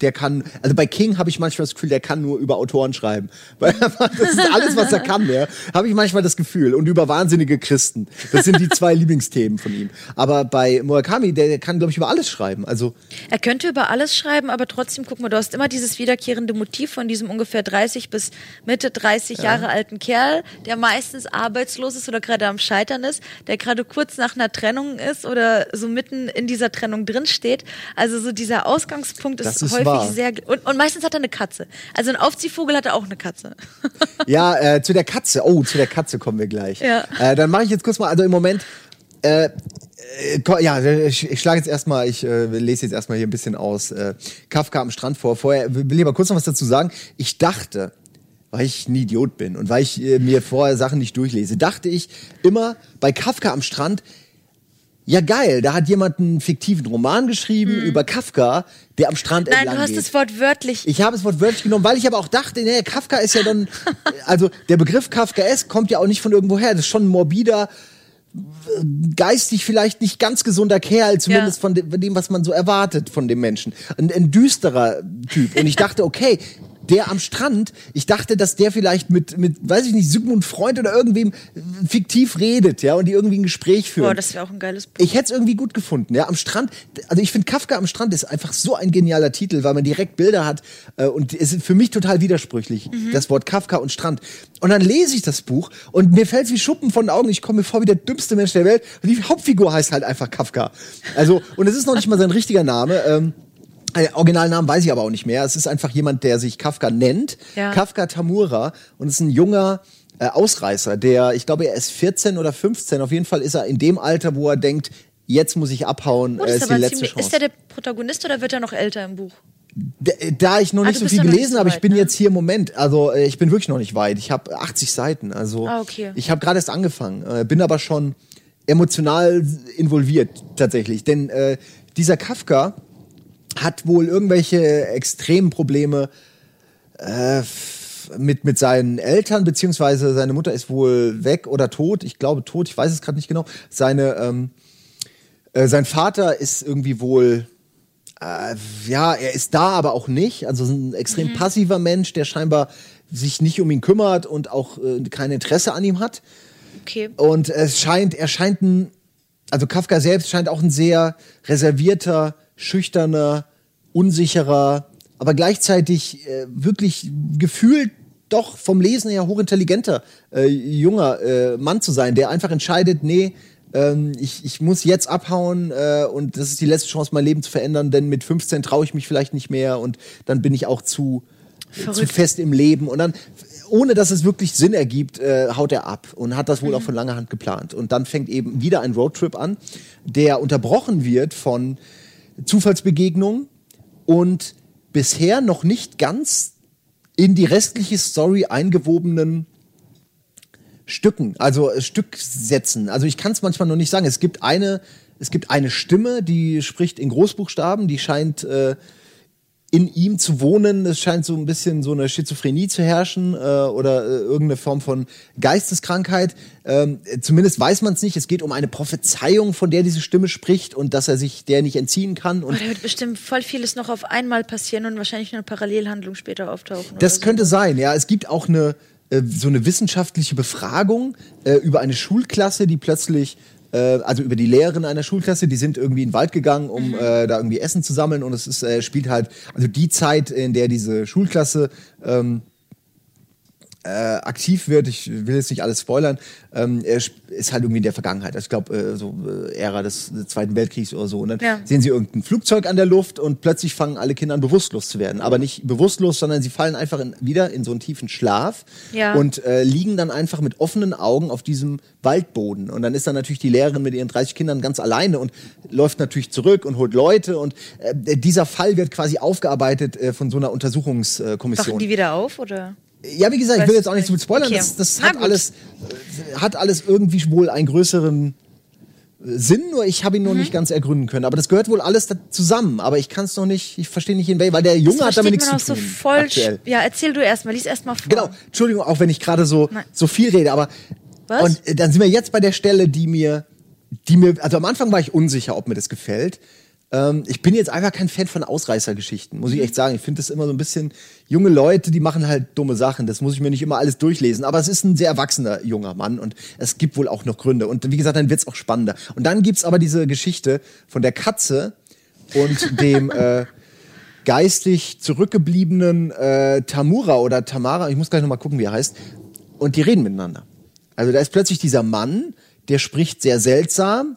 der kann, also bei King habe ich manchmal das Gefühl, der kann nur über Autoren schreiben. Weil das ist alles, was er kann, ja. Habe ich manchmal das Gefühl. Und über wahnsinnige Christen. Das sind die zwei Lieblingsthemen von ihm. Aber bei Murakami, der, kann, glaube ich, über alles schreiben. Also, Er könnte über alles schreiben, aber trotzdem, guck mal, du hast immer dieses wiederkehrende Motiv von diesem ungefähr 30 bis Mitte 30 Jahre alten Kerl, der meistens arbeitslos ist oder gerade am Scheitern ist, der gerade kurz nach einer Trennung ist oder so mitten in dieser Trennung drin steht. Also so dieser Ausgangspunkt ist, ist häufig ich sehr. Und, und meistens hat er eine Katze. Also ein Aufziehvogel hat er auch eine Katze. Ja, äh, zu der Katze. Oh, zu der Katze kommen wir gleich. Ja. Äh, dann mache ich jetzt kurz mal, also im Moment, äh, äh, ja, ich, schlage jetzt erstmal, ich äh, lese jetzt erstmal hier ein bisschen aus äh, Kafka am Strand vor. Vorher will ich aber kurz noch was dazu sagen. Ich dachte, weil ich ein Idiot bin und weil ich äh, mir vorher Sachen nicht durchlese, dachte ich immer bei Kafka am Strand, ja geil, da hat jemand einen fiktiven Roman geschrieben über Kafka, der am Strand. Nein, du hast geht. das Wort wörtlich. Ich habe es wortwörtlich genommen, weil ich aber auch dachte, nee, Kafka ist ja dann, also der Begriff Kafkaesk kommt ja auch nicht von irgendwo her. Das ist schon ein morbider, äh, geistig vielleicht nicht ganz gesunder Kerl, zumindest Ja. von, dem, von dem, was man so erwartet von dem Menschen. Ein, ein düsterer Typ. Und ich dachte, okay, der am Strand, ich dachte, dass der vielleicht mit, mit, weiß ich nicht, Sigmund Freund oder irgendwem äh, fiktiv redet, ja, und die irgendwie ein Gespräch führen. Boah, das wäre auch ein geiles Buch. Ich hätte es irgendwie gut gefunden, ja. Am Strand, also ich finde Kafka am Strand ist einfach so ein genialer Titel, weil man direkt Bilder hat äh, und es ist für mich total widersprüchlich, das Wort Kafka und Strand. Und dann lese ich das Buch und mir fällt wie Schuppen von den Augen, ich komme mir vor wie der dümmste Mensch der Welt und die Hauptfigur heißt halt einfach Kafka. Also, und es ist noch nicht mal sein richtiger Name. Ähm, äh, Originalnamen weiß ich aber auch nicht mehr. Es ist einfach jemand, der sich Kafka nennt. Ja. Kafka Tamura und ist ein junger äh, Ausreißer, der, ich glaube, er ist 14 oder 15. Auf jeden Fall ist er in dem Alter, wo er denkt, jetzt muss ich abhauen, Oh, ist ist, die letzte ziemlich, Chance. ist der der Protagonist oder wird er noch älter im Buch? D- äh, Da ich noch Ah, nicht du so viel gelesen so habe, ich weit, bin ne? jetzt hier im Moment, also äh, ich bin wirklich noch nicht weit. Ich habe 80 Seiten, also Ah, okay. ich habe gerade erst angefangen, bin aber schon emotional involviert tatsächlich, denn äh, dieser Kafka hat wohl irgendwelche extremen Probleme äh, mit, mit seinen Eltern, beziehungsweise seine Mutter ist wohl weg oder tot. Ich glaube tot, ich weiß es gerade nicht genau. Seine, ähm, äh, sein Vater ist irgendwie wohl, äh, ja, er ist da, aber auch nicht. Also ein extrem passiver Mensch, der scheinbar sich nicht um ihn kümmert und auch äh, kein Interesse an ihm hat. Okay. Und es scheint, er scheint ein, also Kafka selbst scheint auch ein sehr reservierter, schüchterner, unsicherer, aber gleichzeitig äh, wirklich gefühlt doch vom Lesen her hochintelligenter äh, junger äh, Mann zu sein, der einfach entscheidet, nee, ähm, ich, ich muss jetzt abhauen äh, und das ist die letzte Chance, mein Leben zu verändern, denn mit 15 traue ich mich vielleicht nicht mehr und dann bin ich auch zu, zu Verrückt. fest im Leben und dann, ohne dass es wirklich Sinn ergibt, äh, haut er ab und hat das wohl auch von langer Hand geplant. Und dann fängt eben wieder ein Roadtrip an, der unterbrochen wird von Zufallsbegegnungen und bisher noch nicht ganz in die restliche Story eingewobenen Stücken, also äh, Stücksätzen. Also ich kann es manchmal noch nicht sagen. Es gibt eine, es gibt eine Stimme, die spricht in Großbuchstaben, die scheint äh, in ihm zu wohnen. Es scheint so ein bisschen so eine Schizophrenie zu herrschen äh, oder äh, irgendeine Form von Geisteskrankheit. Ähm, äh, zumindest weiß man es nicht. Es geht um eine Prophezeiung, von der diese Stimme spricht und dass er sich der nicht entziehen kann. Oh, Und da wird bestimmt voll vieles noch auf einmal passieren und wahrscheinlich eine Parallelhandlung später auftauchen. Das so. könnte sein, ja. Es gibt auch eine äh, so eine wissenschaftliche Befragung äh, über eine Schulklasse, die plötzlich also über die Lehrerin einer Schulklasse, die sind irgendwie in den Wald gegangen, um äh, da irgendwie Essen zu sammeln. Und es ist, äh, spielt halt, also die Zeit, in der diese Schulklasse ähm, äh, aktiv wird, ich will jetzt nicht alles spoilern, ähm, er ist halt irgendwie in der Vergangenheit. Also ich glaube, äh, so äh, Ära des, des Zweiten Weltkriegs oder so. Und dann Ja. sehen sie irgendein Flugzeug an der Luft und plötzlich fangen alle Kinder an, bewusstlos zu werden. Aber nicht bewusstlos, sondern sie fallen einfach in, wieder in so einen tiefen Schlaf Ja. und äh, liegen dann einfach mit offenen Augen auf diesem Waldboden. Und dann ist dann natürlich die Lehrerin mit ihren 30 Kindern ganz alleine und läuft natürlich zurück und holt Leute. Und äh, dieser Fall wird quasi aufgearbeitet äh, von so einer Untersuchungskommission. Wachen die wieder auf oder? Ja, wie gesagt, ich will jetzt auch nicht so nicht? mit spoilern. Okay. Das, das hat alles, hat alles irgendwie wohl einen größeren äh, Sinn, nur ich habe ihn Mhm. noch nicht ganz ergründen können. Aber das gehört wohl alles zusammen. Aber ich kann es noch nicht, ich verstehe nicht in welchem, weil der Junge hat damit nichts zu tun. so voll. aktuell. Ja, erzähl du erstmal, lies erstmal vor. Genau, Entschuldigung, auch wenn ich gerade so, Nein. so viel rede, aber Was? und äh, dann sind wir jetzt bei der Stelle, die mir, die mir, also am Anfang war ich unsicher, ob mir das gefällt. Ähm, ich bin jetzt einfach kein Fan von Ausreißergeschichten, muss ich echt sagen. Ich finde das immer so ein bisschen, junge Leute, die machen halt dumme Sachen. Das muss ich mir nicht immer alles durchlesen. Aber es ist ein sehr erwachsener junger Mann und es gibt wohl auch noch Gründe. Und wie gesagt, dann wird's auch spannender. Und dann gibt's aber diese Geschichte von der Katze und dem äh, geistig zurückgebliebenen äh, Tamura oder Tamara, ich muss gleich nochmal gucken, wie er heißt, und die reden miteinander. Also da ist plötzlich dieser Mann, der spricht sehr seltsam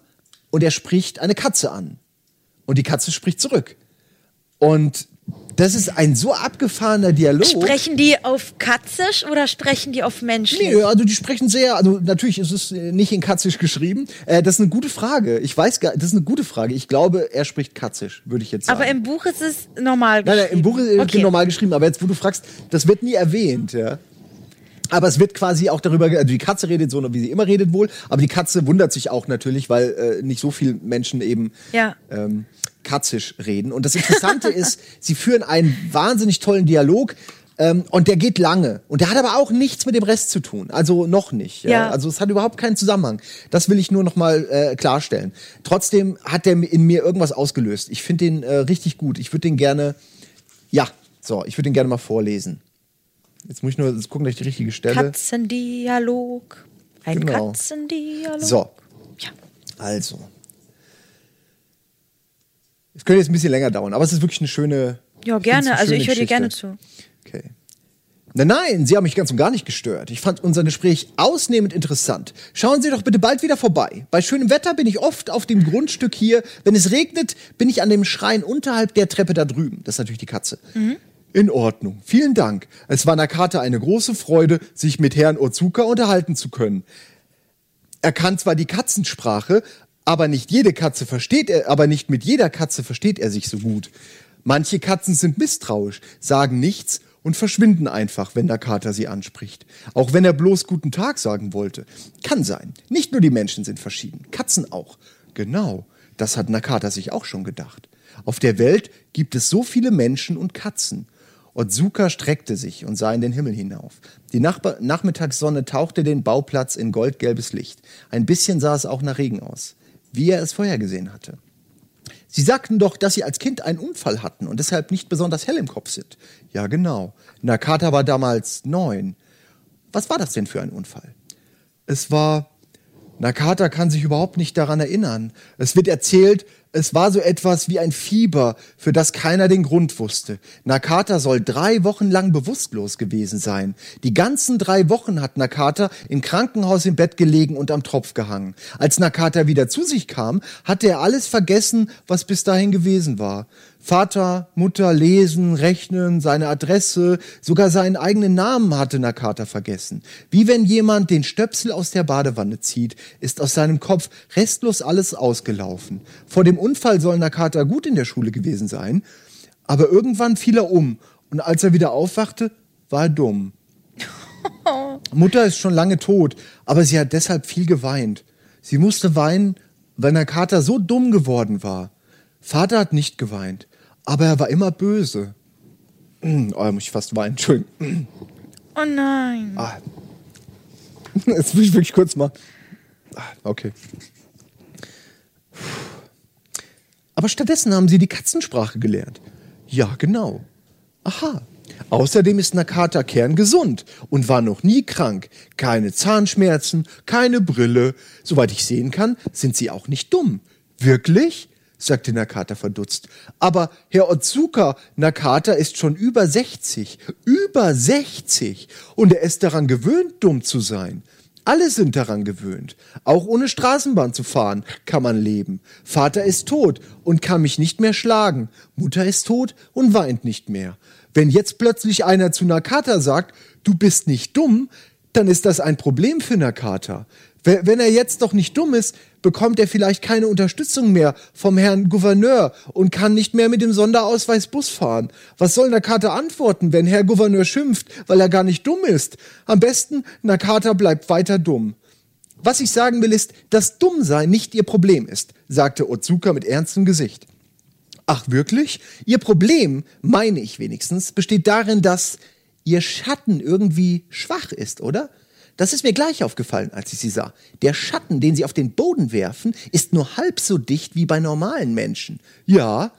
und er spricht eine Katze an. Und die Katze spricht zurück. Und das ist ein so abgefahrener Dialog. Sprechen die auf Katzisch oder sprechen die auf Menschlich? Nee, also die sprechen sehr, also natürlich ist es äh, nicht in Katzisch geschrieben. Äh, das ist eine gute Frage. Ich weiß gar, das ist eine gute Frage. Ich glaube, er spricht Katzisch, würde ich jetzt sagen. Aber im Buch ist es normal Nein, geschrieben. nein, im Buch ist es okay. normal geschrieben, aber jetzt, wo du fragst, das wird nie erwähnt, ja. Aber es wird quasi auch darüber, also die Katze redet so, wie sie immer redet wohl, aber die Katze wundert sich auch natürlich, weil äh, nicht so viele Menschen eben Ja. ähm, katzisch reden. Und das Interessante ist, sie führen einen wahnsinnig tollen Dialog. Ähm, und der geht lange. Und der hat aber auch nichts mit dem Rest zu tun. Also noch nicht. Ja? Ja. Also es hat überhaupt keinen Zusammenhang. Das will ich nur noch mal äh, klarstellen. Trotzdem hat der in mir irgendwas ausgelöst. Ich finde den äh, richtig gut. Ich würde den gerne, ja, so, ich würde den gerne mal vorlesen. Jetzt muss ich nur jetzt gucken, dass ich die richtige Stelle. Katzendialog. Ein Genau. Katzendialog. So, Ja. also. Es könnte jetzt ein bisschen länger dauern, aber es ist wirklich eine schöne. Ja, gerne. Also ich höre dir gerne zu. Okay. Nein, nein, Sie haben mich ganz und gar nicht gestört. Ich fand unser Gespräch ausnehmend interessant. Schauen Sie doch bitte bald wieder vorbei. Bei schönem Wetter bin ich oft auf dem Grundstück hier. Wenn es regnet, bin ich an dem Schrein unterhalb der Treppe da drüben. Das ist natürlich die Katze. In Ordnung. Vielen Dank. Es war Nakata eine große Freude, sich mit Herrn Ozuka unterhalten zu können. Er kann zwar die Katzensprache, aber nicht jede Katze versteht er, aber nicht mit jeder Katze versteht er sich so gut. Manche Katzen sind misstrauisch, sagen nichts und verschwinden einfach, wenn Kater sie anspricht. Auch wenn er bloß guten Tag sagen wollte. Kann sein. Nicht nur die Menschen sind verschieden, Katzen auch. Genau, das hat Nakata sich auch schon gedacht. Auf der Welt gibt es so viele Menschen und Katzen. Otsuka streckte sich und sah in den Himmel hinauf. Die Nachbar Nachmittagssonne tauchte den Bauplatz in goldgelbes Licht. Ein bisschen sah es auch nach Regen aus, wie er es vorhergesehen hatte. Sie sagten doch, dass Sie als Kind einen Unfall hatten und deshalb nicht besonders hell im Kopf sind. Ja, genau. Nakata war damals neun. Was war das denn für ein Unfall? Es war. Nakata kann sich überhaupt nicht daran erinnern. Es wird erzählt, es war so etwas wie ein Fieber, für das keiner den Grund wusste. Nakata soll drei Wochen lang bewusstlos gewesen sein. Die ganzen drei Wochen hat Nakata im Krankenhaus im Bett gelegen und am Tropf gehangen. Als Nakata wieder zu sich kam, hatte er alles vergessen, was bis dahin gewesen war. Vater, Mutter, Lesen, Rechnen, seine Adresse, sogar seinen eigenen Namen hatte Nakata vergessen. Wie wenn jemand den Stöpsel aus der Badewanne zieht, ist aus seinem Kopf restlos alles ausgelaufen. Vor dem Unfall soll Nakata gut in der Schule gewesen sein, aber irgendwann fiel er um und als er wieder aufwachte, war er dumm. Mutter ist schon lange tot, aber sie hat deshalb viel geweint. Sie musste weinen, weil Nakata so dumm geworden war. Vater hat nicht geweint, aber er war immer böse. Oh, da muss ich fast weinen, Entschuldigung. Oh nein. Ah. Jetzt will ich wirklich kurz mal. Ah, Okay. Aber stattdessen haben sie die Katzensprache gelernt. Ja, genau. Aha. Außerdem ist Nakata kerngesund und war noch nie krank. Keine Zahnschmerzen, keine Brille. Soweit ich sehen kann, sind sie auch nicht dumm. Wirklich? sagte Nakata verdutzt. Aber Herr Otsuka, Nakata ist schon über 60. Über 60. Und er ist daran gewöhnt, dumm zu sein. Alle sind daran gewöhnt. Auch ohne Straßenbahn zu fahren kann man leben. Vater ist tot und kann mich nicht mehr schlagen. Mutter ist tot und weint nicht mehr. Wenn jetzt plötzlich einer zu Nakata sagt, du bist nicht dumm, dann ist das ein Problem für Nakata. Wenn er jetzt doch nicht dumm ist, bekommt er vielleicht keine Unterstützung mehr vom Herrn Gouverneur und kann nicht mehr mit dem Sonderausweis Bus fahren. Was soll Nakata antworten, wenn Herr Gouverneur schimpft, weil er gar nicht dumm ist? Am besten, Nakata bleibt weiter dumm. Was ich sagen will ist, dass Dummsein nicht ihr Problem ist, sagte Otsuka mit ernstem Gesicht. Ach wirklich? Ihr Problem, meine ich wenigstens, besteht darin, dass ihr Schatten irgendwie schwach ist, oder? Das ist mir gleich aufgefallen, als ich sie sah. Der Schatten, den sie auf den Boden werfen, ist nur halb so dicht wie bei normalen Menschen. Ja.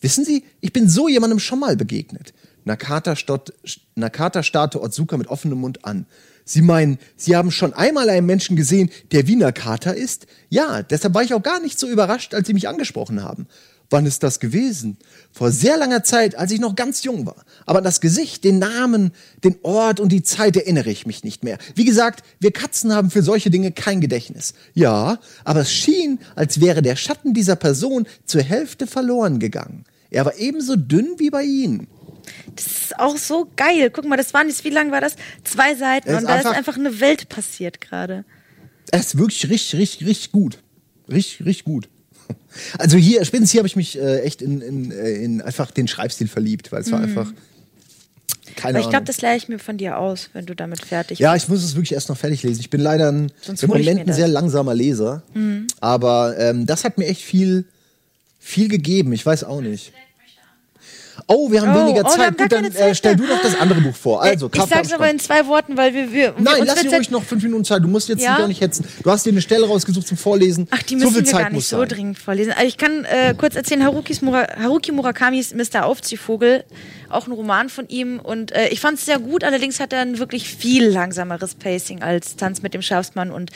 Wissen Sie, ich bin so jemandem schon mal begegnet. Nakata, stott, Nakata starrte Otsuka mit offenem Mund an. Sie meinen, Sie haben schon einmal einen Menschen gesehen, der wie Nakata ist? Ja, deshalb war ich auch gar nicht so überrascht, als Sie mich angesprochen haben. Wann ist das gewesen? Vor sehr langer Zeit, als ich noch ganz jung war. Aber an das Gesicht, den Namen, den Ort und die Zeit erinnere ich mich nicht mehr. Wie gesagt, wir Katzen haben für solche Dinge kein Gedächtnis. Ja, aber es schien, als wäre der Schatten dieser Person zur Hälfte verloren gegangen. Er war ebenso dünn wie bei Ihnen. Das ist auch so geil. Guck mal, das waren jetzt, wie lang war das? Zwei Seiten Es ist und da ist einfach- eine Welt passiert gerade. Er ist wirklich richtig, richtig, richtig gut. Richtig, richtig gut. Also hier, spätestens hier habe ich mich äh, echt in, in, äh, in einfach den Schreibstil verliebt, weil es war einfach keine Aber ich glaube, Ahnung. das leih ich mir von dir aus, wenn du damit fertig Ja, ich muss es wirklich erst noch fertig lesen. Ich bin leider ein, Sonst im hol ich Moment ein das. Mhm. sehr langsamer Leser. Aber ähm, das hat mir echt viel, viel gegeben. Ich weiß auch nicht. Oh, wir haben Oh, weniger oh, Zeit. haben gar Gut, dann keine Zeit äh, stell du doch das andere Buch vor. Also, ich Kampf sag's aber in zwei Worten, weil wir. wir Nein, uns lass dir ruhig noch fünf Minuten Zeit. Du musst jetzt Ja? gar nicht hetzen. Du hast dir eine Stelle rausgesucht zum Vorlesen. Ach, die so müssen viel wir Zeit gar nicht so sein. dringend vorlesen. Also ich kann äh, kurz erzählen, Mura Haruki Murakamis Mr. Aufziehvogel, auch ein Roman von ihm. Und äh, ich fand es sehr gut, allerdings hat er ein wirklich viel langsameres Pacing als Tanz mit dem Schafsmann und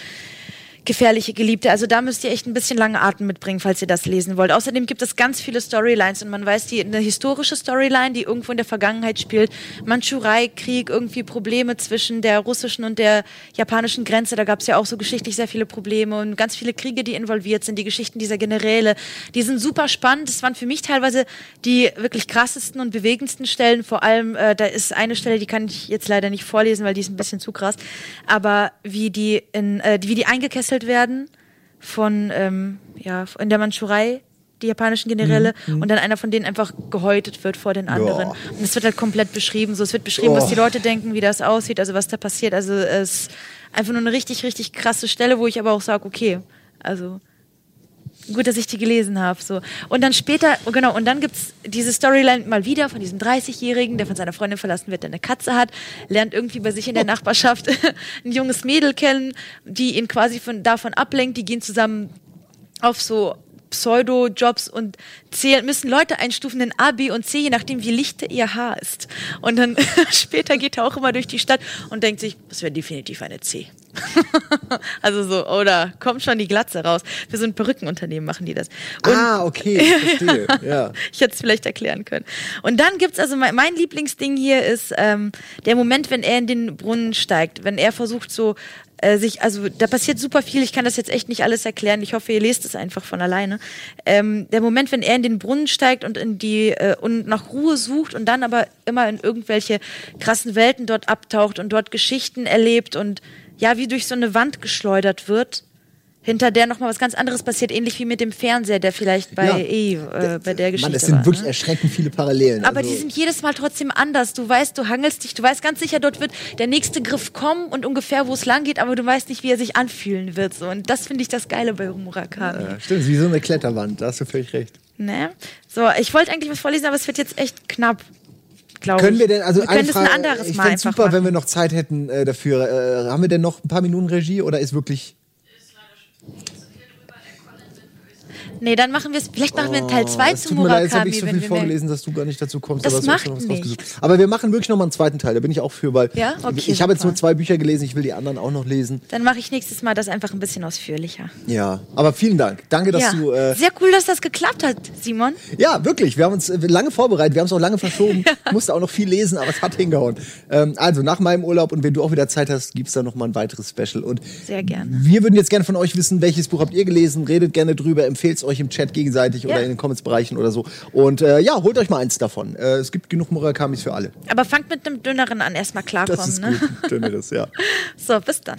Gefährliche Geliebte. Also da müsst ihr echt ein bisschen lange Atem mitbringen, falls ihr das lesen wollt. Außerdem gibt es ganz viele Storylines und man weiß, die eine historische Storyline, die irgendwo in der Vergangenheit spielt. Mandschurei-Krieg, irgendwie Probleme zwischen der russischen und der japanischen Grenze. Da gab es ja auch so geschichtlich sehr viele Probleme und ganz viele Kriege, die involviert sind. Die Geschichten dieser Generäle, die sind super spannend. Das waren für mich teilweise die wirklich krassesten und bewegendsten Stellen. Vor allem, äh, da ist eine Stelle, die kann ich jetzt leider nicht vorlesen, weil die ist ein bisschen zu krass. Aber wie die in, äh, wie die eingekesselt werden von ähm, ja in der Mandschurei die japanischen Generäle und dann einer von denen einfach gehäutet wird vor den anderen. Ja. Und es wird halt komplett beschrieben. So, es wird beschrieben, was Oh. die Leute denken, wie das aussieht, also was da passiert. Also es ist einfach nur eine richtig, richtig krasse Stelle, wo ich aber auch sage, okay, also gut, dass ich die gelesen habe. So. Und dann später, oh, genau, und dann gibt's diese Storyline mal wieder von diesem 30-Jährigen, der von seiner Freundin verlassen wird, der eine Katze hat, lernt irgendwie bei sich in der Nachbarschaft ein junges Mädel kennen, die ihn quasi von, davon ablenkt. Die gehen zusammen auf so Pseudo-Jobs und zählen, müssen Leute einstufen in A, B und C, je nachdem, wie lichte ihr Haar ist. Und dann später geht er auch immer durch die Stadt und denkt sich, das wäre definitiv eine C. also so, oder kommt schon die Glatze raus. Für so ein Perückenunternehmen machen die das. Und Ah, okay, ich verstehe. ja. ich hätte es vielleicht erklären können. Und dann gibt's also mein, mein Lieblingsding hier ist ähm, der Moment, wenn er in den Brunnen steigt, wenn er versucht so äh, sich, also da passiert super viel. Ich kann das jetzt echt nicht alles erklären. Ich hoffe, ihr lest es einfach von alleine. Ähm, der Moment, wenn er in den Brunnen steigt und in die äh, und nach Ruhe sucht und dann aber immer in irgendwelche krassen Welten dort abtaucht und dort Geschichten erlebt und ja wie durch so eine Wand geschleudert wird. Hinter der nochmal was ganz anderes passiert, ähnlich wie mit dem Fernseher, der vielleicht bei Ja. Eve, äh, bei der Geschichte Mann, es sind war. wirklich ne? erschreckend viele Parallelen. Aber also, die sind jedes Mal trotzdem anders. Du weißt, du hangelst dich, du weißt ganz sicher, dort wird der nächste Griff kommen und ungefähr, wo es lang geht, aber du weißt nicht, wie er sich anfühlen wird. So. Und das finde ich das Geile bei Murakami. ja, stimmt, wie so eine Kletterwand, da hast du völlig recht. Ne? So, ich wollte eigentlich was vorlesen, aber es wird jetzt echt knapp. Können ich. wir denn, also wir können das Frage, ein anderes ich Mal fände einfach super, machen. wenn wir noch Zeit hätten äh, dafür. Äh, haben wir denn noch ein paar Minuten Regie oder ist wirklich. Nee, dann machen wir es. Vielleicht machen wir einen Teil 2 Oh, es zu tut mir leid, jetzt habe Murakami, ich so viel vorgelesen, dass du gar nicht dazu kommst. Das aber macht was rausgesucht. Aber wir machen wirklich noch mal einen zweiten Teil, da bin ich auch für, weil Ja? Okay, ich habe jetzt nur zwei Bücher gelesen, ich will die anderen auch noch lesen. Dann mache ich nächstes Mal das einfach ein bisschen ausführlicher. Ja, aber vielen Dank. Danke, dass ja. du. Äh, Sehr cool, dass das geklappt hat, Simon. ja, wirklich. Wir haben uns äh, lange vorbereitet, wir haben es auch lange verschoben. Ich musste auch noch viel lesen, aber es hat hingehauen. Ähm, also nach meinem Urlaub und wenn du auch wieder Zeit hast, gibt es da noch mal ein weiteres Special. Und Sehr gerne. Wir würden jetzt gerne von euch wissen, welches Buch habt ihr gelesen? Redet gerne drüber, empfehlt es euch im Chat gegenseitig Ja. oder in den Comments-Bereichen oder so. Und äh, ja, holt euch mal eins davon. Äh, es gibt genug Murakamis für alle. Aber fangt mit einem dünneren an, erstmal Das klarkommen. ist Ne? gut. Dünne das, ja. So, bis dann.